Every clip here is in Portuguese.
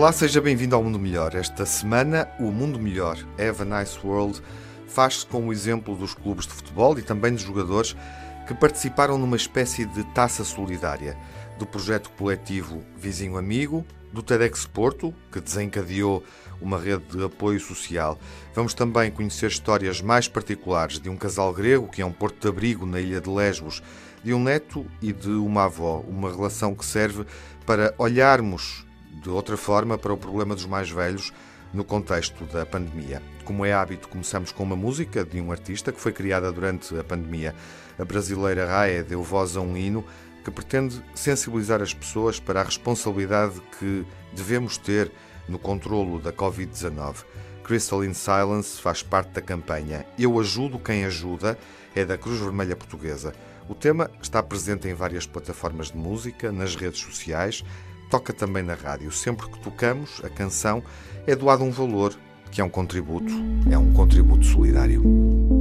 Olá, seja bem-vindo ao Mundo Melhor. Esta semana, o Mundo Melhor, Have a Nice World, faz-se com o exemplo dos clubes de futebol e também dos jogadores que participaram numa espécie de taça solidária do projeto coletivo Vizinho Amigo, do TEDx Porto, que desencadeou uma rede de apoio social. Vamos também conhecer histórias mais particulares de um casal grego que é um porto de abrigo na ilha de Lesbos, de um neto e de uma avó, uma relação que serve para olharmos de outra forma para o problema dos mais velhos no contexto da pandemia. Como é hábito, começamos com uma música de um artista que foi criada durante a pandemia. A brasileira Raia deu voz a um hino que pretende sensibilizar as pessoas para a responsabilidade que devemos ter no controlo da Covid-19. Crystalline Silence faz parte da campanha Eu Ajudo Quem Ajuda, é da Cruz Vermelha Portuguesa. O tema está presente em várias plataformas de música, nas redes sociais, toca também na rádio. Sempre que tocamos a canção, é doado um valor que é um contributo, é um contributo solidário.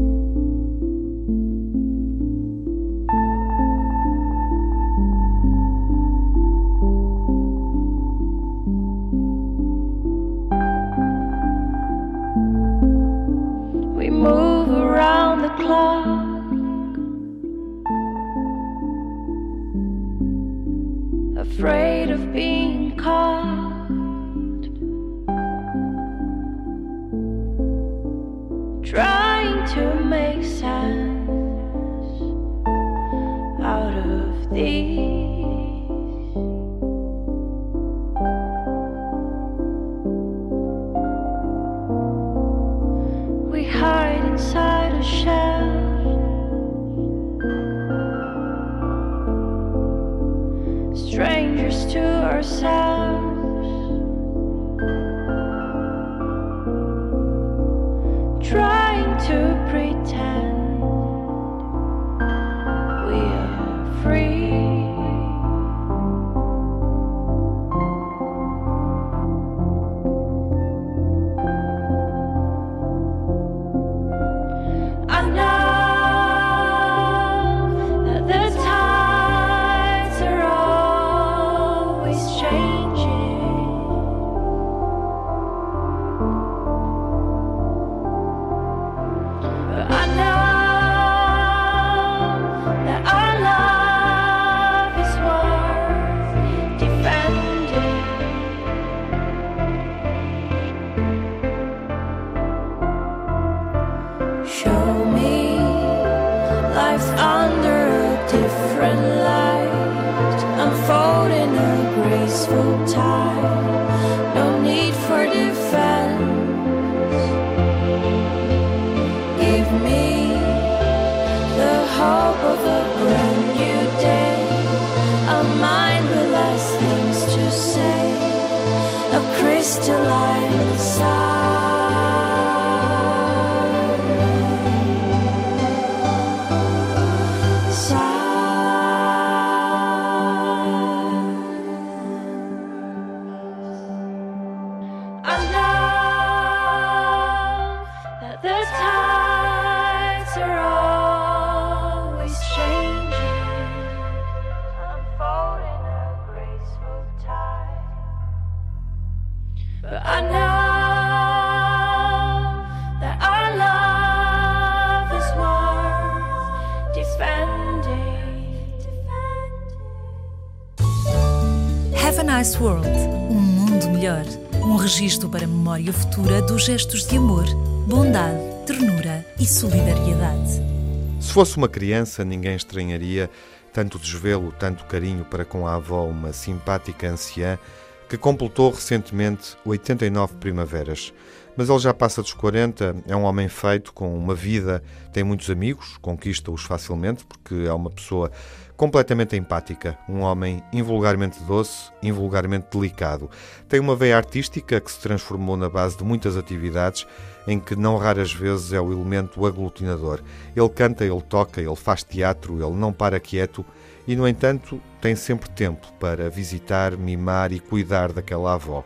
Futura dos gestos de amor, bondade, ternura e solidariedade. Se fosse uma criança, ninguém estranharia tanto desvelo, tanto carinho para com a avó, uma simpática anciã que completou recentemente 89 primaveras. Mas ele já passa dos 40, é um homem feito, com uma vida, tem muitos amigos, conquista-os facilmente, porque é uma pessoa completamente empática, um homem invulgarmente doce, invulgarmente delicado. Tem uma veia artística que se transformou na base de muitas atividades em que não raras vezes é o elemento aglutinador. Ele canta, ele toca, ele faz teatro, ele não para quieto e, no entanto, tem sempre tempo para visitar, mimar e cuidar daquela avó.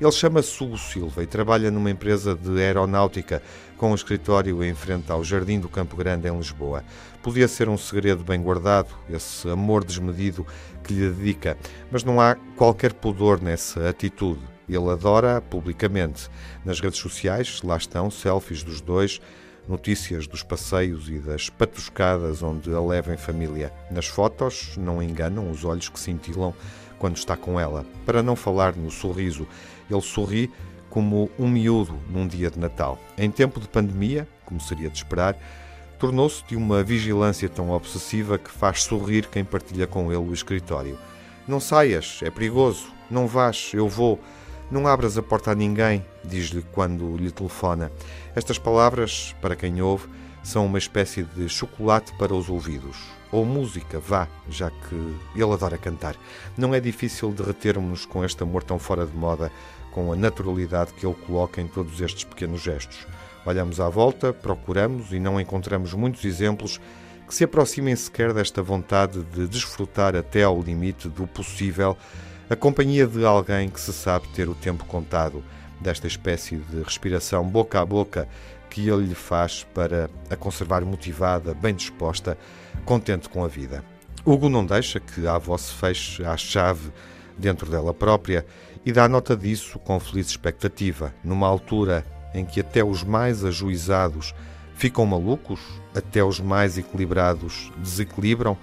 Ele chama-se Hugo Silva e trabalha numa empresa de aeronáutica com um escritório em frente ao Jardim do Campo Grande, em Lisboa. Podia ser um segredo bem guardado, esse amor desmedido que lhe dedica, mas não há qualquer pudor nessa atitude. Ele adora publicamente. Nas redes sociais, lá estão selfies dos dois, notícias dos passeios e das patuscadas onde a leva em família. Nas fotos, não enganam os olhos que cintilam quando está com ela. Para não falar no sorriso, ele sorri como um miúdo num dia de Natal. Em tempo de pandemia, como seria de esperar, tornou-se de uma vigilância tão obsessiva que faz sorrir quem partilha com ele o escritório. Não saias, é perigoso. Não vás, eu vou. Não abras a porta a ninguém, diz-lhe quando lhe telefona. Estas palavras, para quem ouve, são uma espécie de chocolate para os ouvidos. Ou música, vá, já que ele adora cantar. Não é difícil derretermos-nos com este amor tão fora de moda, com a naturalidade que ele coloca em todos estes pequenos gestos. Olhamos à volta, procuramos e não encontramos muitos exemplos que se aproximem sequer desta vontade de desfrutar até ao limite do possível a companhia de alguém que se sabe ter o tempo contado, desta espécie de respiração boca a boca que ele lhe faz para a conservar motivada, bem disposta, contente com a vida. Hugo não deixa que a avó se feche à chave dentro dela própria e dá nota disso com feliz expectativa, numa altura em que até os mais ajuizados ficam malucos, até os mais equilibrados desequilibram,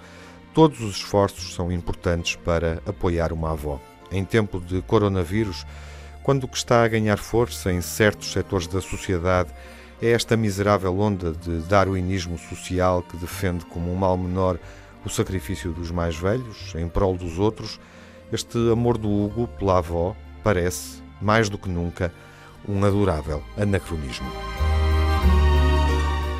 todos os esforços são importantes para apoiar uma avó. Em tempo de coronavírus, quando o que está a ganhar força em certos setores da sociedade é esta miserável onda de darwinismo social que defende como um mal menor o sacrifício dos mais velhos em prol dos outros, este amor do Hugo pela avó parece, mais do que nunca, um adorável anacronismo.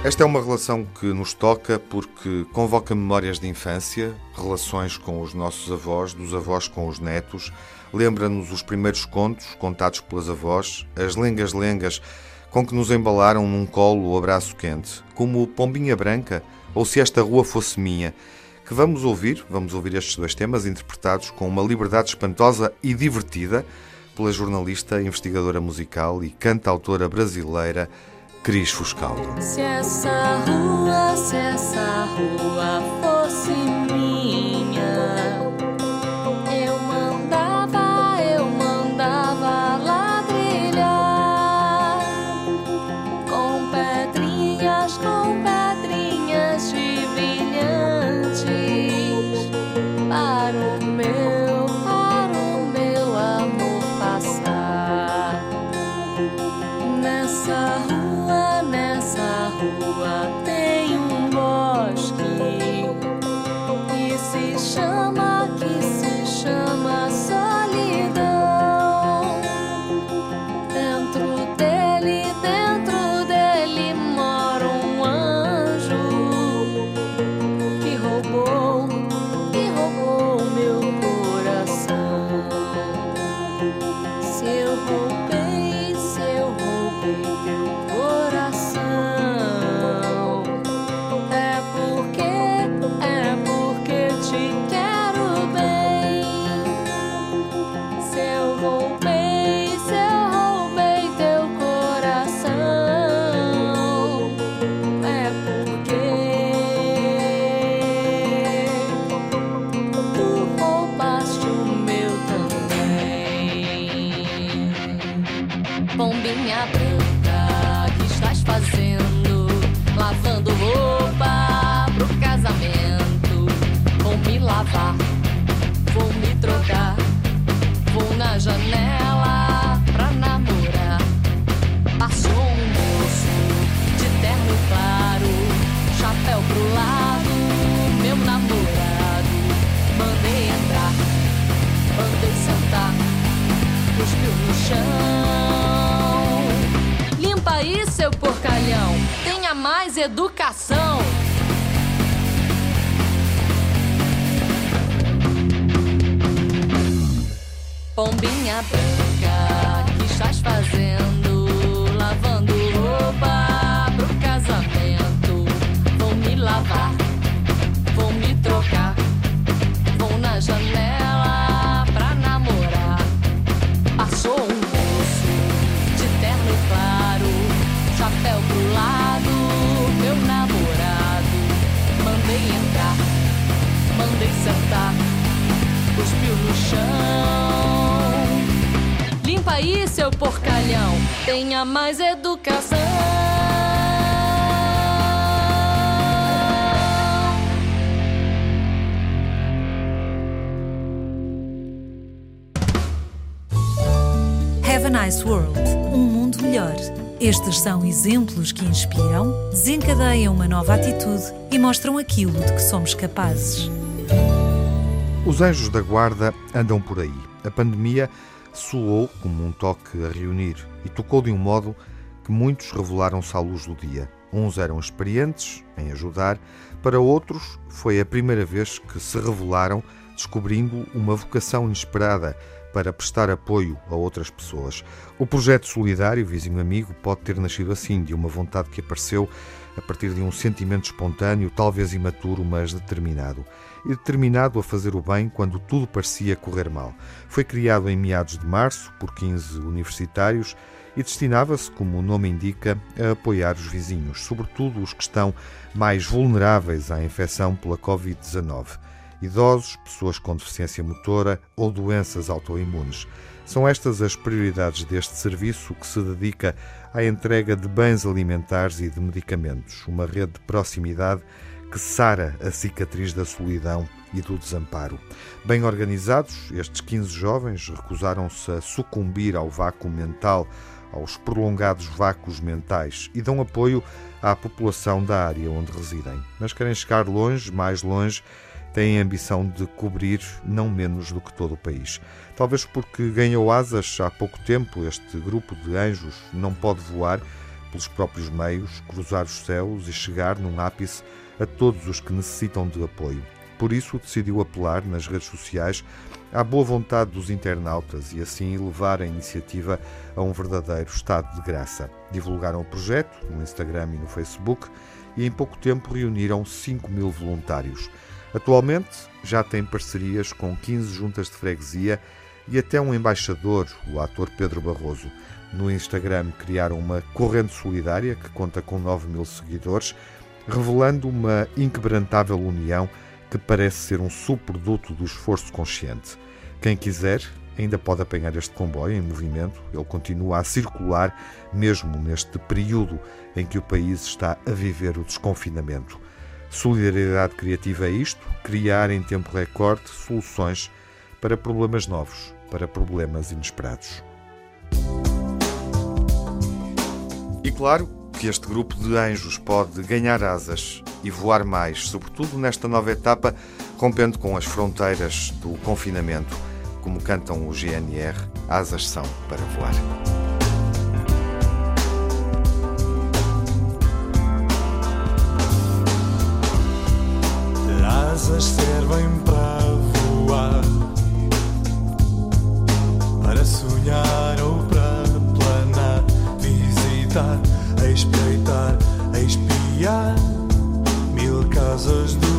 Esta é uma relação que nos toca porque convoca memórias de infância, relações com os nossos avós, dos avós com os netos, lembra-nos os primeiros contos contados pelas avós, as lengas-lengas com que nos embalaram num colo o abraço quente, como Pombinha Branca ou Se Esta Rua Fosse Minha, que vamos ouvir, vamos ouvir estes dois temas interpretados com uma liberdade espantosa e divertida pela jornalista, investigadora musical e cantautora brasileira Cris Fuscaldo. Se essa rua, se essa rua fosse Tenha mais educação. Have a Nice World um mundo melhor. Estes são exemplos que inspiram, desencadeiam uma nova atitude e mostram aquilo de que somos capazes. Os anjos da guarda andam por aí. A pandemia soou como um toque a reunir e tocou de um modo que muitos revelaram-se à luz do dia. Uns eram experientes em ajudar, para outros foi a primeira vez que se revelaram, descobrindo uma vocação inesperada para prestar apoio a outras pessoas. O projeto solidário Vizinho Amigo pode ter nascido assim, de uma vontade que apareceu a partir de um sentimento espontâneo, talvez imaturo, mas determinado. E determinado a fazer o bem quando tudo parecia correr mal. Foi criado em meados de março por 15 universitários e destinava-se, como o nome indica, a apoiar os vizinhos, sobretudo os que estão mais vulneráveis à infecção pela Covid-19 idosos, pessoas com deficiência motora ou doenças autoimunes. São estas as prioridades deste serviço que se dedica à entrega de bens alimentares e de medicamentos, uma rede de proximidade que sara a cicatriz da solidão e do desamparo. Bem organizados, estes 15 jovens recusaram-se a sucumbir ao vácuo mental, aos prolongados vácuos mentais e dão apoio à população da área onde residem. Mas querem chegar longe, mais longe, têm a ambição de cobrir não menos do que todo o país. Talvez porque ganhou asas há pouco tempo, este grupo de anjos não pode voar pelos próprios meios, cruzar os céus e chegar num ápice a todos os que necessitam de apoio. Por isso, decidiu apelar nas redes sociais à boa vontade dos internautas e assim levar a iniciativa a um verdadeiro estado de graça. Divulgaram o projeto no Instagram e no Facebook e em pouco tempo reuniram 5 mil voluntários. Atualmente já tem parcerias com 15 juntas de freguesia e até um embaixador, o ator Pedro Barroso. No Instagram criaram uma corrente solidária que conta com 9 mil seguidores, revelando uma inquebrantável união que parece ser um subproduto do esforço consciente. Quem quiser ainda pode apanhar este comboio em movimento, ele continua a circular mesmo neste período em que o país está a viver o desconfinamento. Solidariedade criativa é isto: criar em tempo recorde soluções para problemas novos, para problemas inesperados. E claro que este grupo de anjos pode ganhar asas e voar mais, sobretudo nesta nova etapa, rompendo com as fronteiras do confinamento. Como cantam o GNR, asas são para voar. Asas servem para voar, para sonhar ou para planar, visitar, espreitar, espiar mil casas do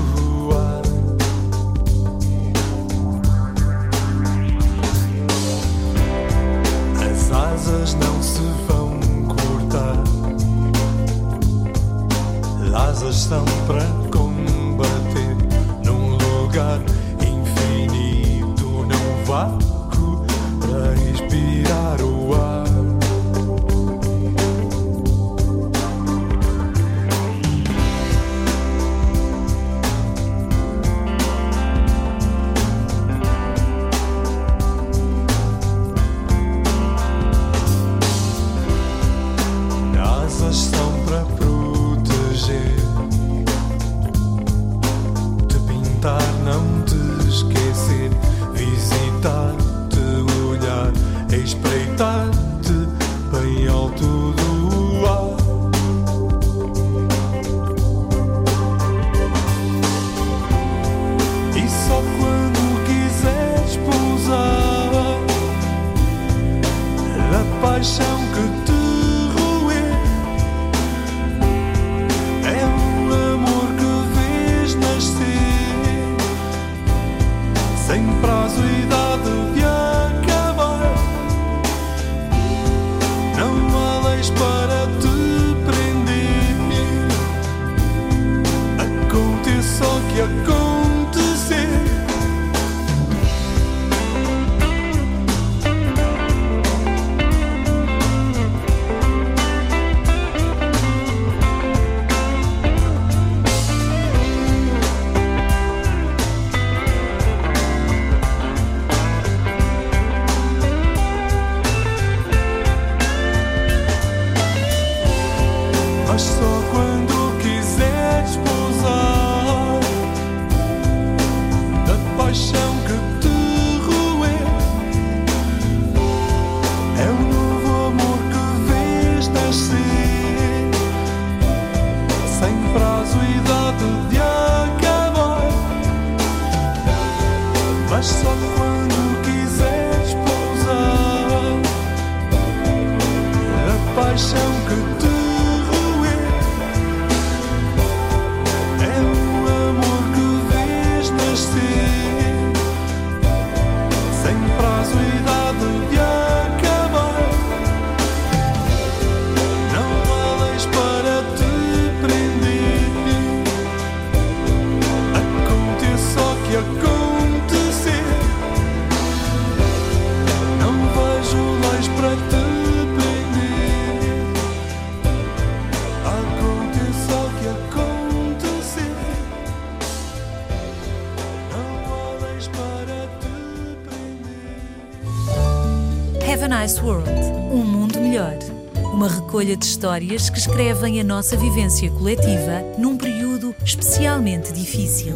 histórias que escrevem a nossa vivência coletiva num período especialmente difícil.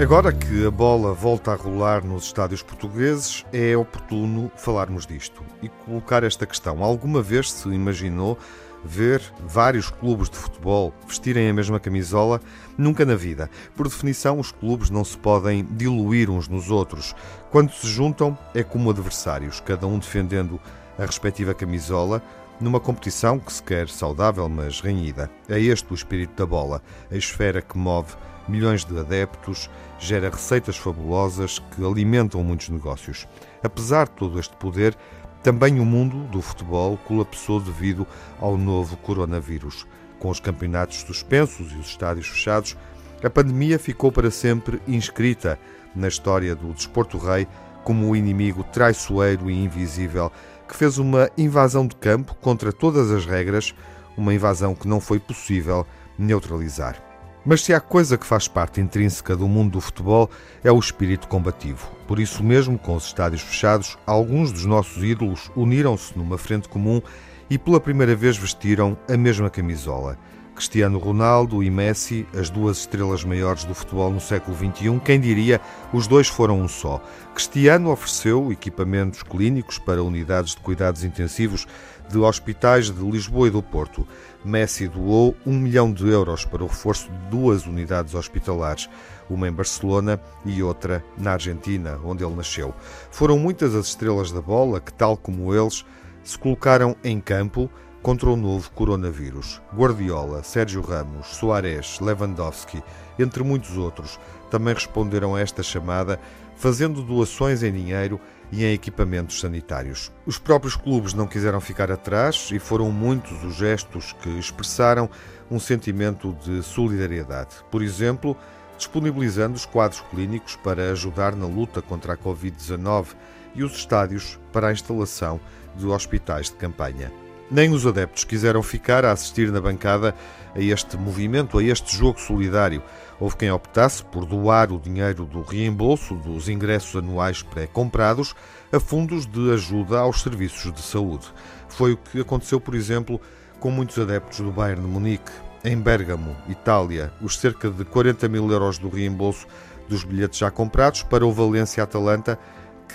Agora que a bola volta a rolar nos estádios portugueses, é oportuno falarmos disto e colocar esta questão. Alguma vez se imaginou ver vários clubes de futebol vestirem a mesma camisola? Nunca na vida. Por definição, os clubes não se podem diluir uns nos outros. Quando se juntam, é como adversários, cada um defendendo a respectiva camisola, numa competição que se quer saudável, mas renhida. É este o espírito da bola, a esfera que move milhões de adeptos, gera receitas fabulosas que alimentam muitos negócios. Apesar de todo este poder, também o mundo do futebol colapsou devido ao novo coronavírus. Com os campeonatos suspensos e os estádios fechados, a pandemia ficou para sempre inscrita na história do desporto rei como o inimigo traiçoeiro e invisível que fez uma invasão de campo contra todas as regras, uma invasão que não foi possível neutralizar. Mas se há coisa que faz parte intrínseca do mundo do futebol é o espírito combativo. Por isso mesmo, com os estádios fechados, alguns dos nossos ídolos uniram-se numa frente comum e pela primeira vez vestiram a mesma camisola. Cristiano Ronaldo e Messi, as duas estrelas maiores do futebol no século XXI, quem diria, os dois foram um só. Cristiano ofereceu equipamentos clínicos para unidades de cuidados intensivos de hospitais de Lisboa e do Porto. Messi doou um milhão de euros para o reforço de duas unidades hospitalares, uma em Barcelona e outra na Argentina, onde ele nasceu. Foram muitas as estrelas da bola que, tal como eles, se colocaram em campo contra o novo coronavírus. Guardiola, Sérgio Ramos, Soares, Lewandowski, entre muitos outros, também responderam a esta chamada, fazendo doações em dinheiro e em equipamentos sanitários. Os próprios clubes não quiseram ficar atrás e foram muitos os gestos que expressaram um sentimento de solidariedade. Por exemplo, disponibilizando os quadros clínicos para ajudar na luta contra a Covid-19 e os estádios para a instalação de hospitais de campanha. Nem os adeptos quiseram ficar a assistir na bancada a este movimento, a este jogo solidário. Houve quem optasse por doar o dinheiro do reembolso dos ingressos anuais pré-comprados a fundos de ajuda aos serviços de saúde. Foi o que aconteceu, por exemplo, com muitos adeptos do Bayern de Munique. Em Bérgamo, Itália, os cerca de 40 mil euros do reembolso dos bilhetes já comprados para o Valência-Atalanta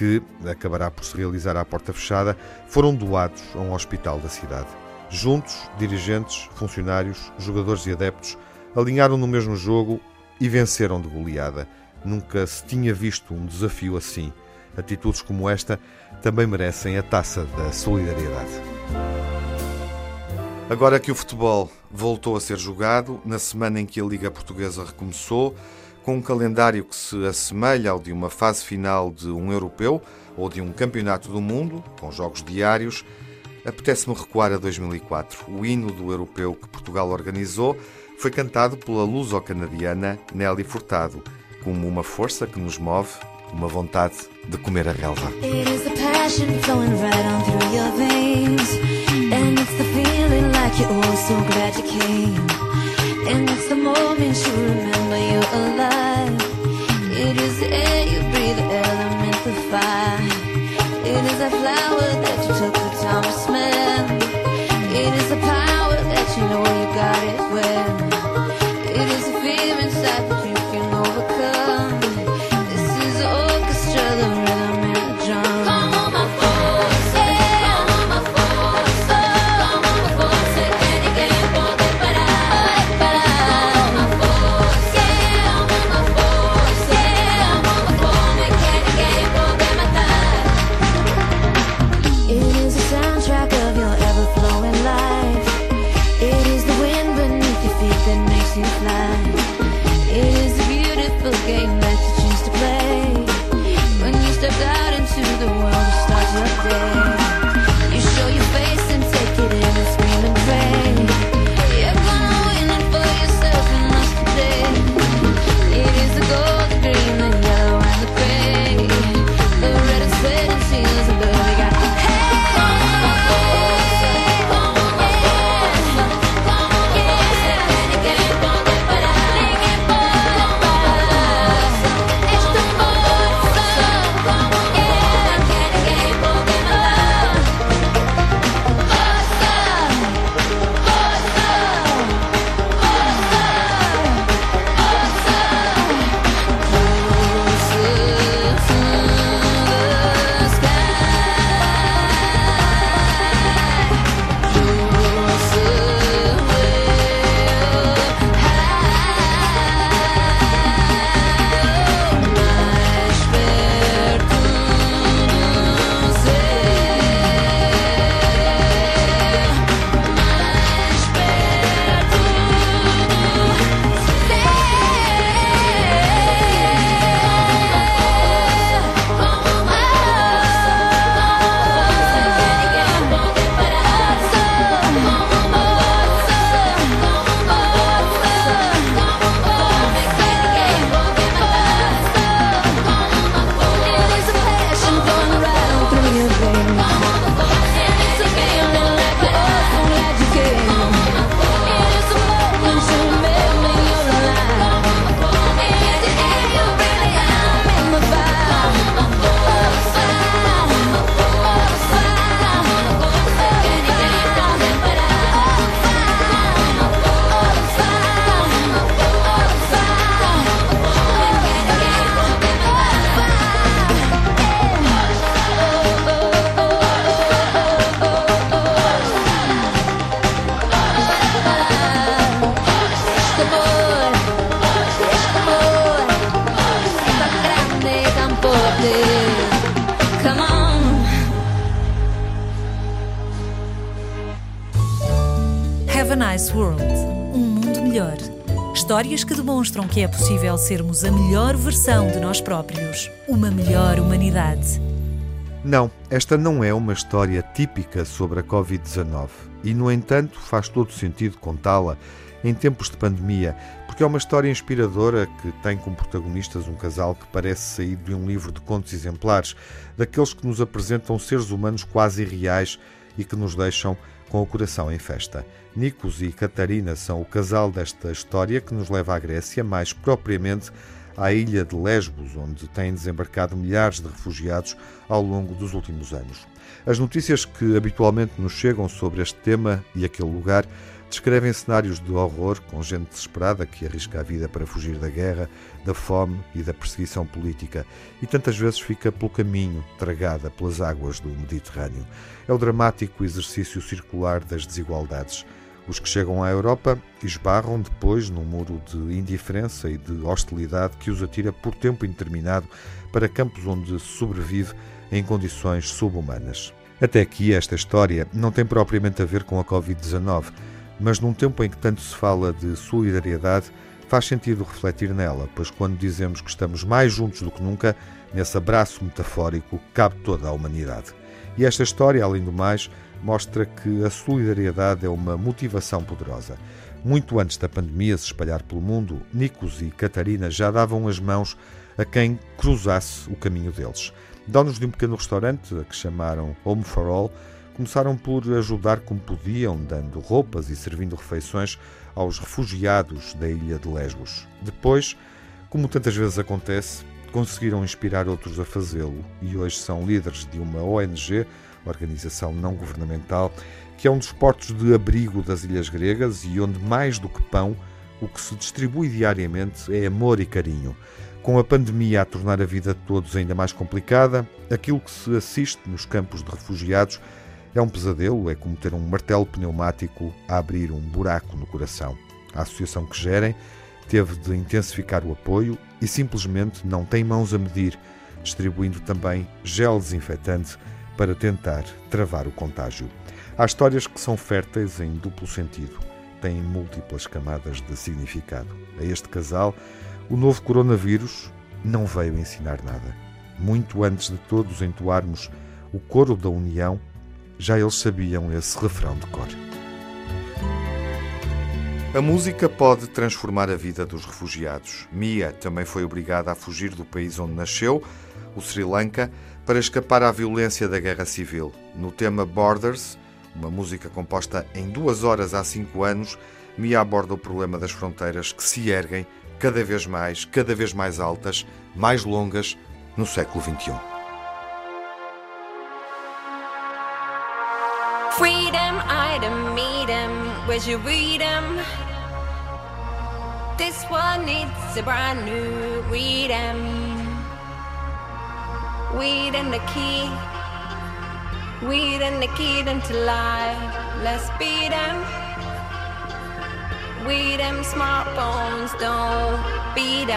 que acabará por se realizar à porta fechada, foram doados a um hospital da cidade. Juntos, dirigentes, funcionários, jogadores e adeptos alinharam no mesmo jogo e venceram de goleada. Nunca se tinha visto um desafio assim. Atitudes como esta também merecem a taça da solidariedade. Agora que o futebol voltou a ser jogado, na semana em que a Liga Portuguesa recomeçou, com um calendário que se assemelha ao de uma fase final de um europeu ou de um campeonato do mundo, com jogos diários, apetece-me recuar a 2004. O hino do europeu que Portugal organizou foi cantado pela luso-canadiana Nelly Furtado, como uma força que nos move, uma vontade de comer a relva. It And it's the moment you remember you're alive. It is the air you breathe, the element, of fire. It is that flower that you took the time to smell. Nice World um mundo melhor. Histórias que demonstram que é possível sermos a melhor versão de nós próprios, uma melhor humanidade. Não, esta não é uma história típica sobre a Covid-19 e, no entanto, faz todo sentido contá-la em tempos de pandemia, porque é uma história inspiradora que tem como protagonistas um casal que parece saído de um livro de contos exemplares, daqueles que nos apresentam seres humanos quase irreais e que nos deixam com o coração em festa. Nikos e Catarina são o casal desta história que nos leva à Grécia, mais propriamente à ilha de Lesbos, onde têm desembarcado milhares de refugiados ao longo dos últimos anos. As notícias que habitualmente nos chegam sobre este tema e aquele lugar descrevem cenários de horror com gente desesperada que arrisca a vida para fugir da guerra, da fome e da perseguição política e tantas vezes fica pelo caminho, tragada pelas águas do Mediterrâneo. É o dramático exercício circular das desigualdades. Os que chegam à Europa esbarram depois num muro de indiferença e de hostilidade que os atira por tempo indeterminado para campos onde sobrevive em condições subhumanas. Até aqui, esta história não tem propriamente a ver com a Covid-19, mas num tempo em que tanto se fala de solidariedade, faz sentido refletir nela, pois quando dizemos que estamos mais juntos do que nunca, nesse abraço metafórico cabe toda a humanidade. E esta história, além do mais, mostra que a solidariedade é uma motivação poderosa. Muito antes da pandemia se espalhar pelo mundo, Nikos e Catarina já davam as mãos a quem cruzasse o caminho deles. Donos de um pequeno restaurante, a que chamaram Home for All, começaram por ajudar como podiam, dando roupas e servindo refeições aos refugiados da ilha de Lesbos. Depois, como tantas vezes acontece, conseguiram inspirar outros a fazê-lo e hoje são líderes de uma ONG, organização não governamental, que é um dos portos de abrigo das ilhas gregas e onde, mais do que pão, o que se distribui diariamente é amor e carinho. Com a pandemia a tornar a vida de todos ainda mais complicada, aquilo que se assiste nos campos de refugiados é um pesadelo, é como ter um martelo pneumático a abrir um buraco no coração. A associação que gerem teve de intensificar o apoio e simplesmente não tem mãos a medir, distribuindo também gel desinfetante para tentar travar o contágio. Há histórias que são férteis em duplo sentido, têm múltiplas camadas de significado. A este casal, o novo coronavírus não veio ensinar nada. Muito antes de todos entoarmos o coro da união, já eles sabiam esse refrão de cor. A música pode transformar a vida dos refugiados. Mia também foi obrigada a fugir do país onde nasceu, o Sri Lanka, para escapar à violência da guerra civil. No tema Borders, uma música composta em duas horas há cinco anos, Mia aborda o problema das fronteiras que se erguem cada vez mais, cada vez mais altas, mais longas, no século XXI. Freedom, item, meet 'em. Where's your freedom? This one needs a brand new read 'em. Weed and the key. Weed and the key into life. Let's beat 'em. Weed them smartphones, don't beat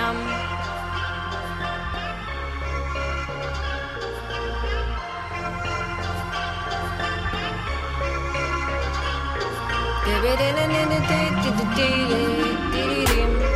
Baby, and in the day, did the.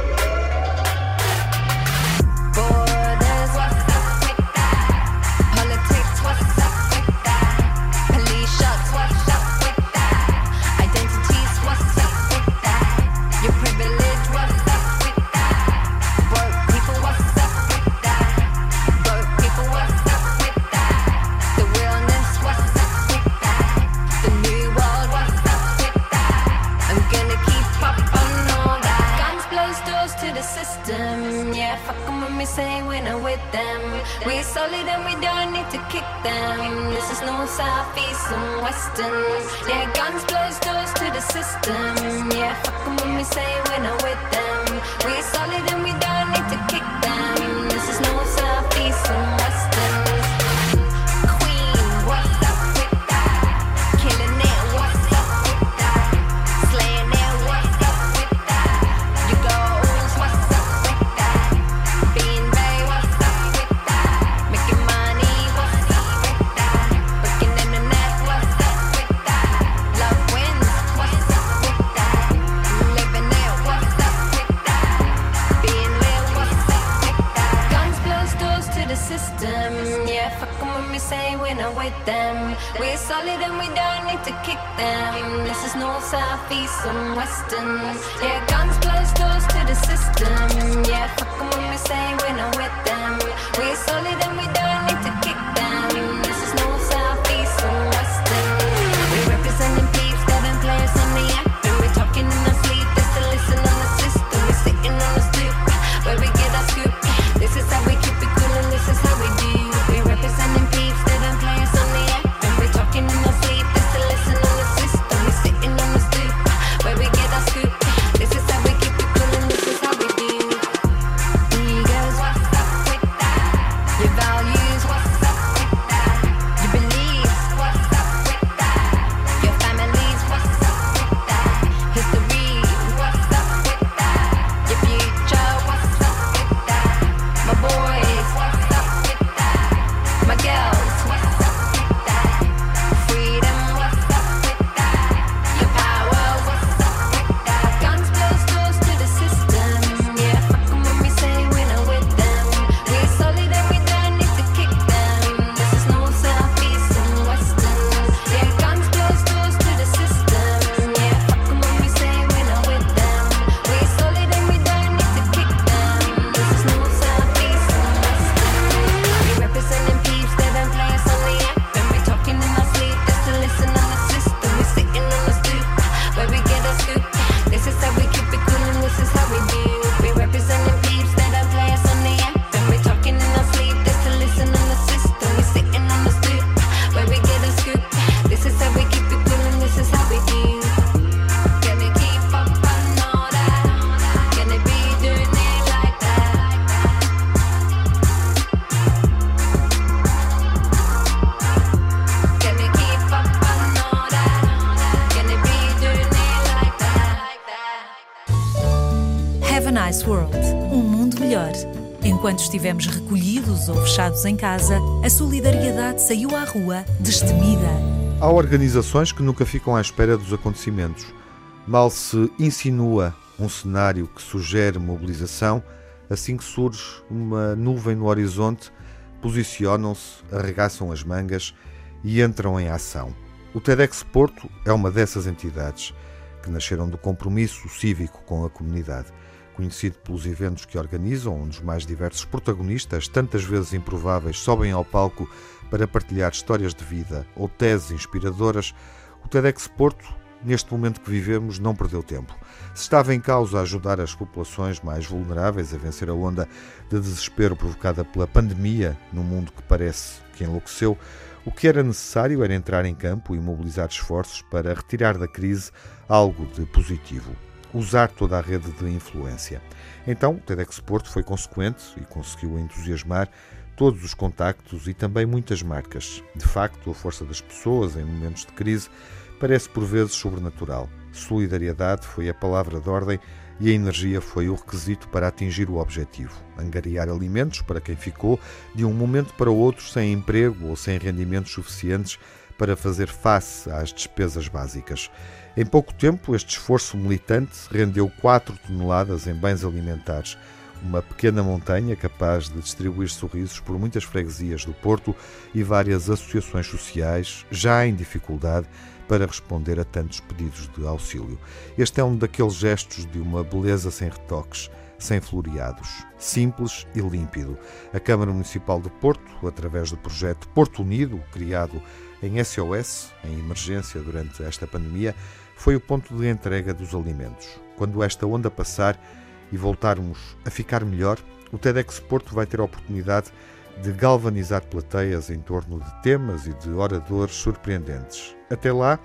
Solid and we don't need to kick them. This is north, south, east, and western. Yeah, guns close doors to the system. Yeah, fuck 'em when we say we're not with them. We're solid and we don't Enquanto estivemos recolhidos ou fechados em casa, a solidariedade saiu à rua, destemida. Há organizações que nunca ficam à espera dos acontecimentos. Mal se insinua um cenário que sugere mobilização, assim que surge uma nuvem no horizonte, posicionam-se, arregaçam as mangas e entram em ação. O TEDx Porto é uma dessas entidades que nasceram do compromisso cívico com a comunidade. Conhecido pelos eventos que organizam, onde os mais diversos protagonistas, tantas vezes improváveis, sobem ao palco para partilhar histórias de vida ou teses inspiradoras, o TEDx Porto, neste momento que vivemos, não perdeu tempo. Se estava em causa ajudar as populações mais vulneráveis a vencer a onda de desespero provocada pela pandemia num mundo que parece que enlouqueceu, o que era necessário era entrar em campo e mobilizar esforços para retirar da crise algo de positivo. Usar toda a rede de influência. Então, o TEDx Porto foi consequente e conseguiu entusiasmar todos os contactos e também muitas marcas. De facto, a força das pessoas em momentos de crise parece por vezes sobrenatural. Solidariedade foi a palavra de ordem e a energia foi o requisito para atingir o objetivo. Angariar alimentos para quem ficou de um momento para outro sem emprego ou sem rendimentos suficientes para fazer face às despesas básicas. Em pouco tempo, este esforço militante rendeu 4 toneladas em bens alimentares, uma pequena montanha capaz de distribuir sorrisos por muitas freguesias do Porto e várias associações sociais já em dificuldade para responder a tantos pedidos de auxílio. Este é um daqueles gestos de uma beleza sem retoques, sem floreados, simples e límpido. A Câmara Municipal de Porto, através do projeto Porto Unido, criado em SOS, em emergência durante esta pandemia, foi o ponto de entrega dos alimentos. Quando esta onda passar e voltarmos a ficar melhor, o TEDx Porto vai ter a oportunidade de galvanizar plateias em torno de temas e de oradores surpreendentes. Até lá,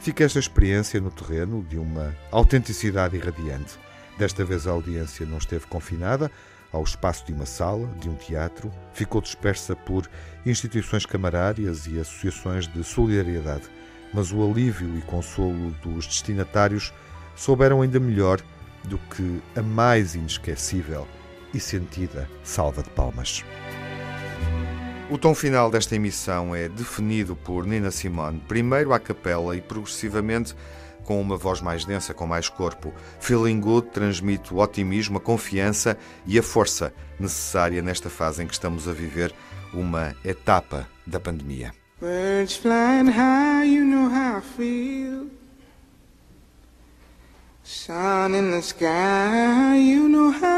fica esta experiência no terreno de uma autenticidade irradiante. Desta vez a audiência não esteve confinada ao espaço de uma sala, de um teatro, ficou dispersa por instituições camarárias e associações de solidariedade, mas o alívio e consolo dos destinatários souberam ainda melhor do que a mais inesquecível e sentida salva de palmas. O tom final desta emissão é definido por Nina Simone, primeiro à capela e progressivamente com uma voz mais densa, com mais corpo. Feeling Good transmite o otimismo, a confiança e a força necessária nesta fase em que estamos a viver, uma etapa da pandemia. Birds flying high, you know how I feel. Sun in the sky, you know how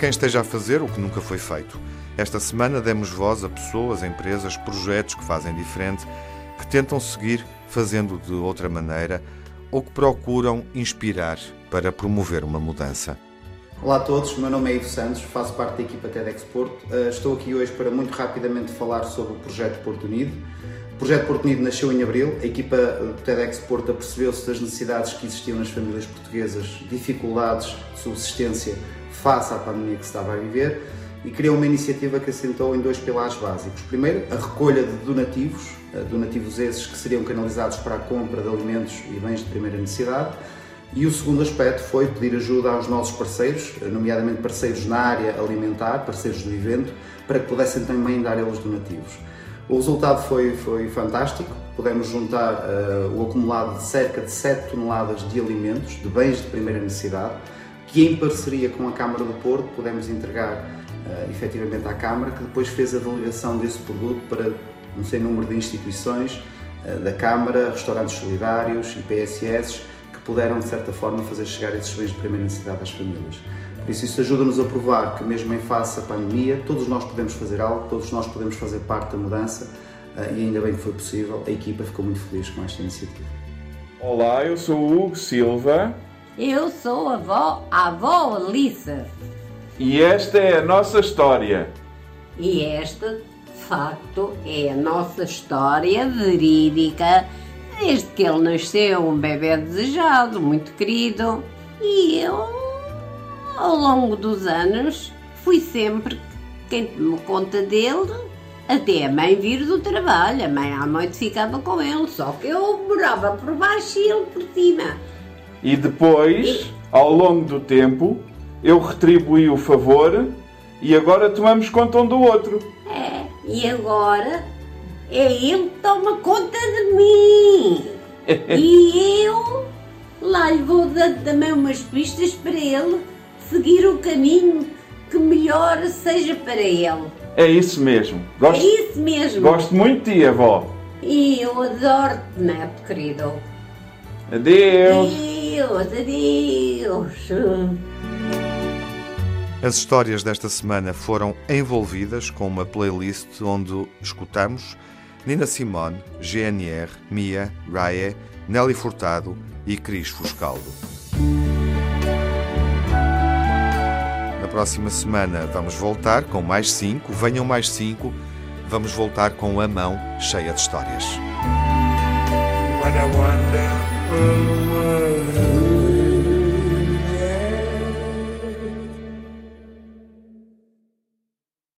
quem esteja a fazer o que nunca foi feito. Esta semana demos voz a pessoas, empresas, projetos que fazem diferente, que tentam seguir fazendo de outra maneira ou que procuram inspirar para promover uma mudança. Olá a todos, meu nome é Ivo Santos, faço parte da equipa TEDx Porto. Uh, Estou aqui hoje para muito rapidamente falar sobre o projeto Porto Unido. O projeto Porto Unido nasceu em abril, a equipa do TEDx Porto apercebeu-se das necessidades que existiam nas famílias portuguesas, dificuldades de subsistência face à pandemia que se estava a viver e criou uma iniciativa que assentou em dois pilares básicos. Primeiro, a recolha de donativos, uh, donativos esses que seriam canalizados para a compra de alimentos e bens de primeira necessidade. E o segundo aspecto foi pedir ajuda aos nossos parceiros, nomeadamente parceiros na área alimentar, parceiros do evento, para que pudessem também dar eles donativos. O resultado foi, foi fantástico, pudemos juntar uh, o acumulado de cerca de 7 toneladas de alimentos, de bens de primeira necessidade, que em parceria com a Câmara do Porto pudemos entregar uh, efetivamente à Câmara, que depois fez a delegação desse produto para um sem número de instituições uh, da Câmara, restaurantes solidários e PSS, que puderam, de certa forma, fazer chegar esses bens de primeira necessidade às famílias. Por isso, isso ajuda-nos a provar que, mesmo em face à pandemia, todos nós podemos fazer algo, todos nós podemos fazer parte da mudança eh, e ainda bem que foi possível. A equipa ficou muito feliz com esta iniciativa. Olá, eu sou o Hugo Silva Eu sou a avó, a avó Alissa. e esta é a nossa história. E esta, de facto, é a nossa história verídica. Desde que ele nasceu, um bebê desejado, muito querido. E eu, ao longo dos anos, fui sempre quem tomou conta dele, até a mãe vir do trabalho. A mãe à noite ficava com ele, só que eu morava por baixo e ele por cima. E depois, ao longo do tempo, eu retribuí o favor e agora tomamos conta um do outro. É, e agora é ele que toma conta de mim. e eu lá lhe vou dando também umas pistas para ele seguir o caminho que melhor seja para ele. É isso mesmo. É Gosto, isso mesmo. gosto muito de ti, avó. E eu adoro-te, neto querido. Adeus. Adeus, adeus. As histórias desta semana foram envolvidas com uma playlist onde escutamos Nina Simone, GNR, Mia, Raye, Nelly Furtado e Cris Fuscaldo. Na próxima semana vamos voltar com mais cinco, venham mais cinco, vamos voltar com a mão cheia de histórias. What a wonderful world.